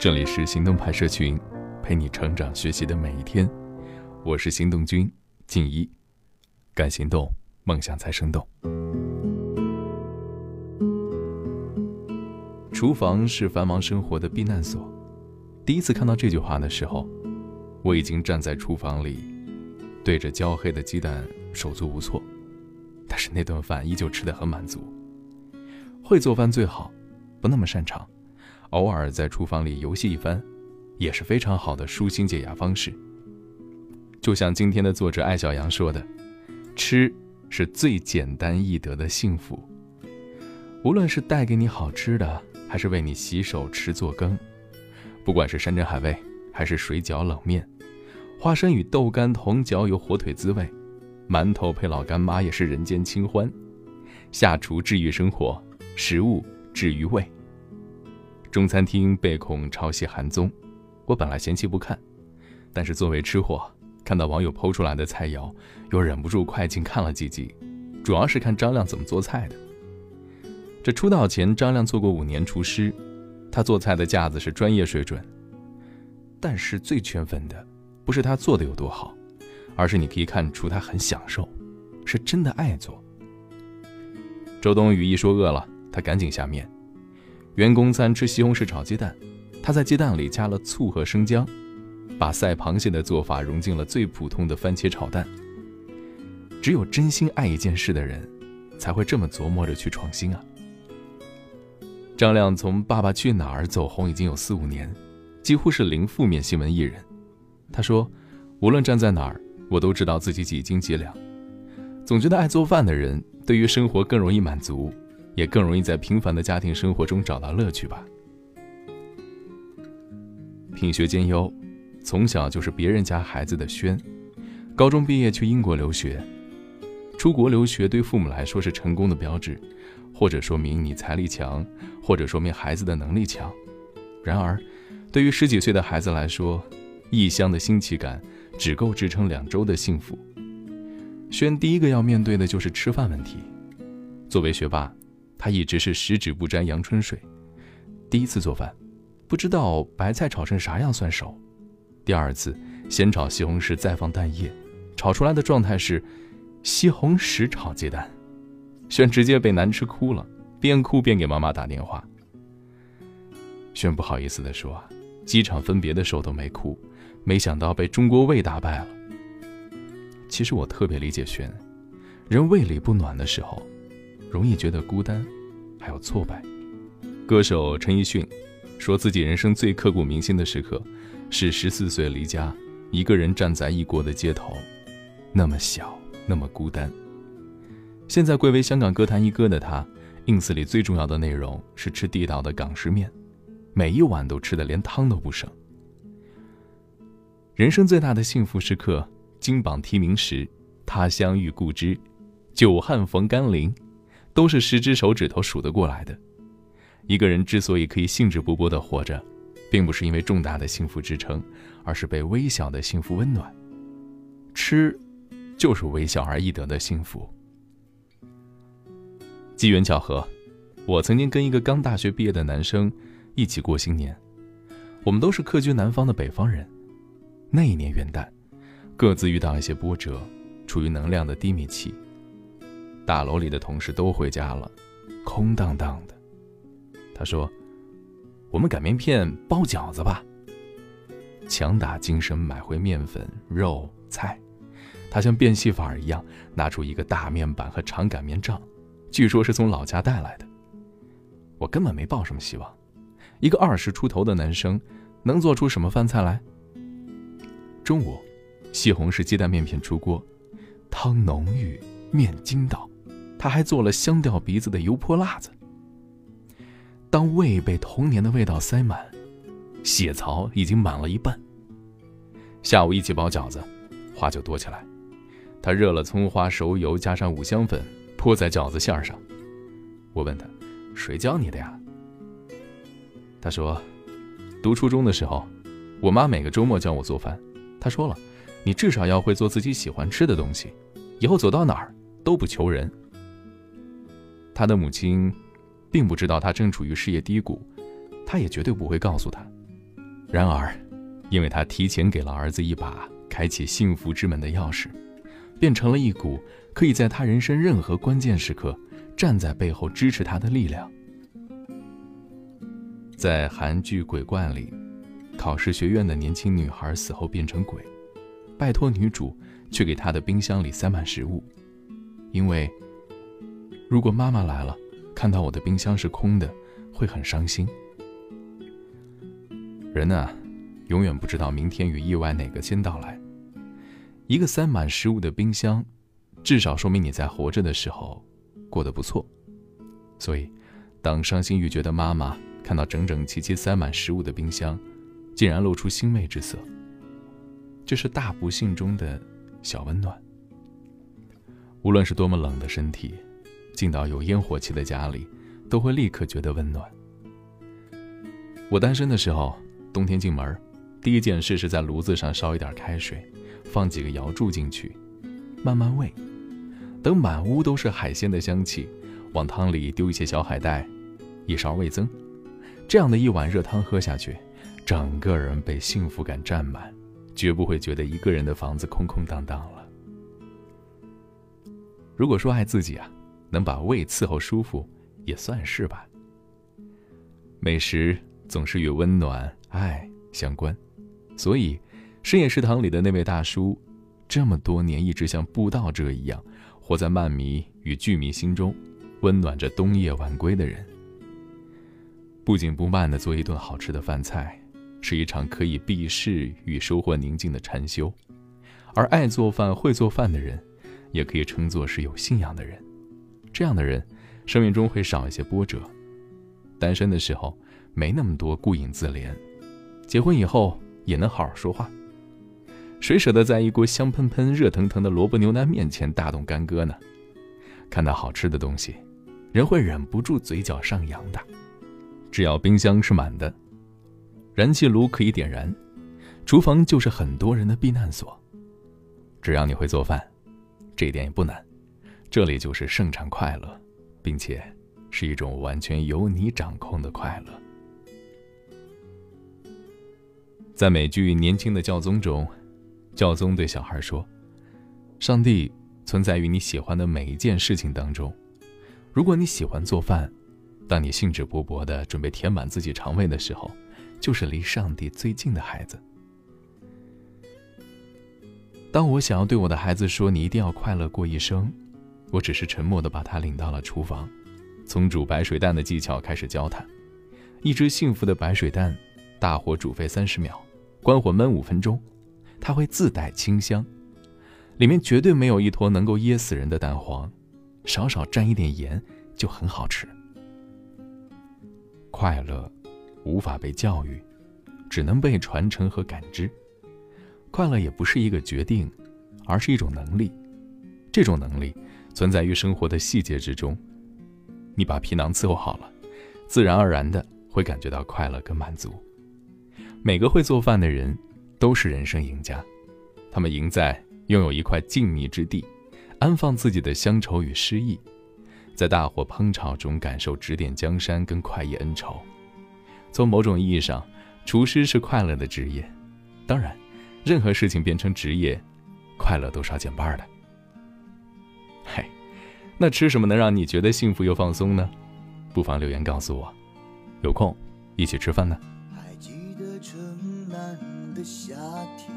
这里是行动派社群，陪你成长学习的每一天。我是行动君静一，敢行动，梦想才生动。厨房是繁忙生活的避难所。第一次看到这句话的时候，我已经站在厨房里，对着焦黑的鸡蛋手足无措，但是那顿饭依旧吃得很满足。会做饭最好，不那么擅长。偶尔在厨房里游戏一番，也是非常好的舒心解压方式。就像今天的作者艾小阳说的：“吃是最简单易得的幸福。无论是带给你好吃的，还是为你洗手吃做羹；不管是山珍海味，还是水饺冷面，花生与豆干同嚼有火腿滋味，馒头配老干妈也是人间清欢。下厨治愈生活，食物治愈胃。”中餐厅被控抄袭韩综，我本来嫌弃不看，但是作为吃货，看到网友剖出来的菜肴，又忍不住快进看了几集，主要是看张亮怎么做菜的。这出道前，张亮做过五年厨师，他做菜的架子是专业水准。但是最圈粉的，不是他做的有多好，而是你可以看出他很享受，是真的爱做。周冬雨一说饿了，他赶紧下面。员工餐吃西红柿炒鸡蛋，他在鸡蛋里加了醋和生姜，把赛螃蟹的做法融进了最普通的番茄炒蛋。只有真心爱一件事的人，才会这么琢磨着去创新啊。张亮从《爸爸去哪儿》走红已经有四五年，几乎是零负面新闻艺人。他说：“无论站在哪儿，我都知道自己几斤几两。总觉得爱做饭的人，对于生活更容易满足。”也更容易在平凡的家庭生活中找到乐趣吧。品学兼优，从小就是别人家孩子的轩。高中毕业去英国留学，出国留学对父母来说是成功的标志，或者说明你财力强，或者说明孩子的能力强。然而，对于十几岁的孩子来说，异乡的新奇感只够支撑两周的幸福。轩第一个要面对的就是吃饭问题。作为学霸。他一直是十指不沾阳春水。第一次做饭，不知道白菜炒成啥样算熟。第二次先炒西红柿，再放蛋液，炒出来的状态是西红柿炒鸡蛋。轩直接被难吃哭了，边哭边给妈妈打电话。轩不好意思地说：“机场分别的时候都没哭，没想到被中国胃打败了。”其实我特别理解轩，人胃里不暖的时候。容易觉得孤单，还有挫败。歌手陈奕迅说自己人生最刻骨铭心的时刻，是十四岁离家，一个人站在异国的街头，那么小，那么孤单。现在贵为香港歌坛一哥的他，ins 里最重要的内容是吃地道的港式面，每一碗都吃的连汤都不剩。人生最大的幸福时刻，金榜题名时，他乡遇故知，久旱逢甘霖。都是十只手指头数得过来的。一个人之所以可以兴致勃勃地活着，并不是因为重大的幸福支撑，而是被微小的幸福温暖。吃，就是微小而易得的幸福。机缘巧合，我曾经跟一个刚大学毕业的男生一起过新年。我们都是客居南方的北方人。那一年元旦，各自遇到一些波折，处于能量的低迷期。大楼里的同事都回家了，空荡荡的。他说：“我们擀面片包饺子吧。”强打精神买回面粉、肉、菜。他像变戏法一样拿出一个大面板和长擀面杖，据说是从老家带来的。我根本没抱什么希望，一个二十出头的男生能做出什么饭菜来？中午，西红柿鸡蛋面片出锅，汤浓郁，面筋道。他还做了香掉鼻子的油泼辣子。当胃被童年的味道塞满，血槽已经满了一半。下午一起包饺子，话就多起来。他热了葱花熟油，加上五香粉，泼在饺子馅上。我问他：“谁教你的呀？”他说：“读初中的时候，我妈每个周末教我做饭。她说了，你至少要会做自己喜欢吃的东西，以后走到哪儿都不求人。”他的母亲，并不知道他正处于事业低谷，他也绝对不会告诉他，然而，因为他提前给了儿子一把开启幸福之门的钥匙，变成了一股可以在他人生任何关键时刻站在背后支持他的力量。在韩剧《鬼怪》里，考试学院的年轻女孩死后变成鬼，拜托女主去给她的冰箱里塞满食物，因为如果妈妈来了，看到我的冰箱是空的，会很伤心。人呢，永远不知道明天与意外哪个先到来。一个塞满食物的冰箱，至少说明你在活着的时候过得不错。所以，当伤心欲绝的妈妈看到整整齐齐塞满食物的冰箱，竟然露出欣慰之色，这是大不幸中的小温暖。无论是多么冷的身体，进到有烟火气的家里，都会立刻觉得温暖。我单身的时候。冬天进门，第一件事是在炉子上烧一点开水，放几个瑶柱进去，慢慢煨。等满屋都是海鲜的香气，往汤里丢一些小海带，一勺味增。这样的一碗热汤喝下去，整个人被幸福感占满，绝不会觉得一个人的房子空空荡荡了。如果说爱自己啊，能把胃伺候舒服，也算是吧。美食总是与温暖。爱相关，所以深夜食堂里的那位大叔，这么多年一直像布道者一样，活在漫迷与剧迷心中，温暖着冬夜晚归的人。不紧不慢地做一顿好吃的饭菜，是一场可以避世与收获宁静的禅修。而爱做饭、会做饭的人，也可以称作是有信仰的人。这样的人，生命中会少一些波折。单身的时候，没那么多顾影自怜。结婚以后也能好好说话，谁舍得在一锅香喷喷、热腾腾的萝卜牛腩面前大动干戈呢？看到好吃的东西，人会忍不住嘴角上扬的。只要冰箱是满的，燃气炉可以点燃，厨房就是很多人的避难所。只要你会做饭，这一点也不难。这里就是盛产快乐，并且是一种完全由你掌控的快乐。在美剧《年轻的教宗》中，教宗对小孩说：“上帝存在于你喜欢的每一件事情当中。如果你喜欢做饭，当你兴致勃勃地准备填满自己肠胃的时候，就是离上帝最近的孩子。当我想要对我的孩子说‘你一定要快乐过一生’，我只是沉默地把他领到了厨房，从煮白水蛋的技巧开始教他。一只幸福的白水蛋，大火煮沸三十秒。”关火焖五分钟，它会自带清香，里面绝对没有一坨能够噎死人的蛋黄，少少蘸一点盐就很好吃。快乐无法被教育，只能被传承和感知。快乐也不是一个决定，而是一种能力。这种能力存在于生活的细节之中。你把皮囊伺候好了，自然而然的会感觉到快乐跟满足。每个会做饭的人，都是人生赢家。他们赢在拥有一块静谧之地，安放自己的乡愁与诗意，在大火烹炒中感受指点江山跟快意恩仇。从某种意义上，厨师是快乐的职业。当然，任何事情变成职业，快乐都少减半的。嘿，那吃什么能让你觉得幸福又放松呢？不妨留言告诉我。有空一起吃饭呢。还记得春南的夏天，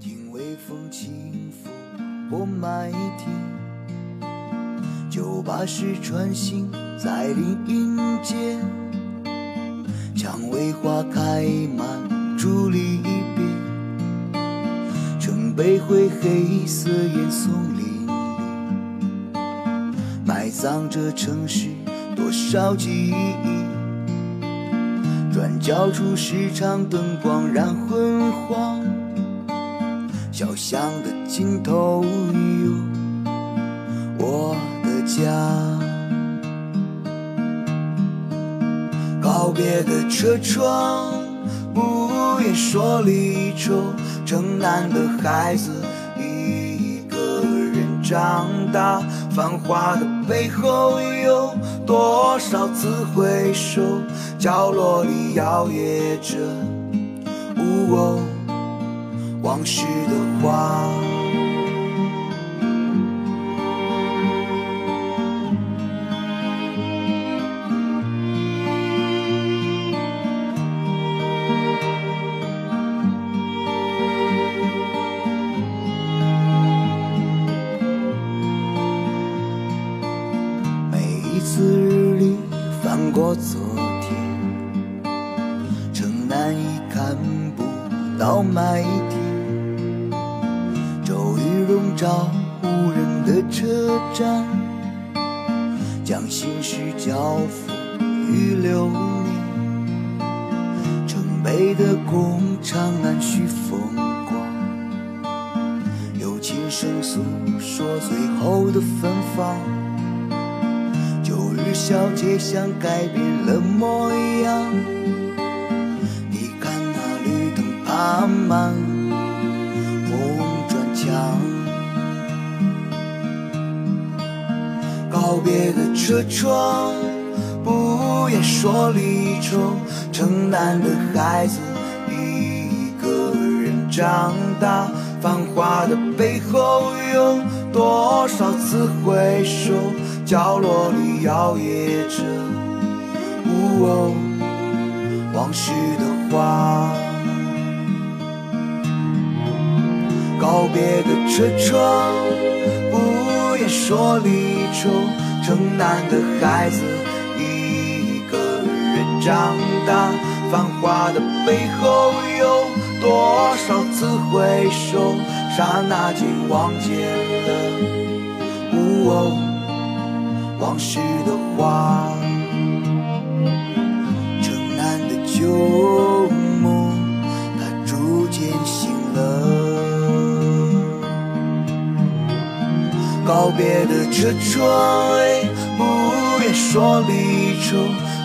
听微风轻拂过麦田，就把石穿行在林荫间，蔷薇花开满伫立一边，城北灰黑色烟囱林里，埋葬着城市多少记忆。转角处市场灯光染昏黄，小巷的尽头有我的家。告别的车窗，不你说离愁，城南的孩子一个人。长大，繁华的背后有多少次回首？角落里摇曳着，呜哦，往事的花。找无人的车站，将心事交付于流年。城北的工厂难续风光，有琴声诉说最后的芬芳。旧日小街像改变了模样，你看那绿灯爬满别的车窗，不愿说离愁，城南的孩子一个人长大，繁华的背后有多少次回首？角落里摇曳着，哦，往事的花。告别的车窗，不愿说离愁。城南的孩子，一个人长大。繁华的背后有多少次回首？刹那间望见了，哦。往事的花，城南的旧梦，它逐渐醒了。告别的车窗，不愿说离愁。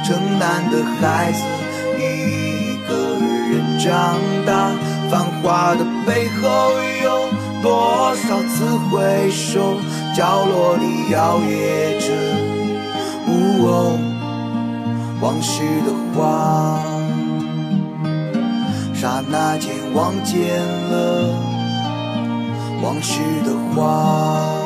城南的孩子，一个人长大。繁华的背后，有多少次回首？角落里摇曳着，呜哦，往事的花，刹那间望见了往事的花。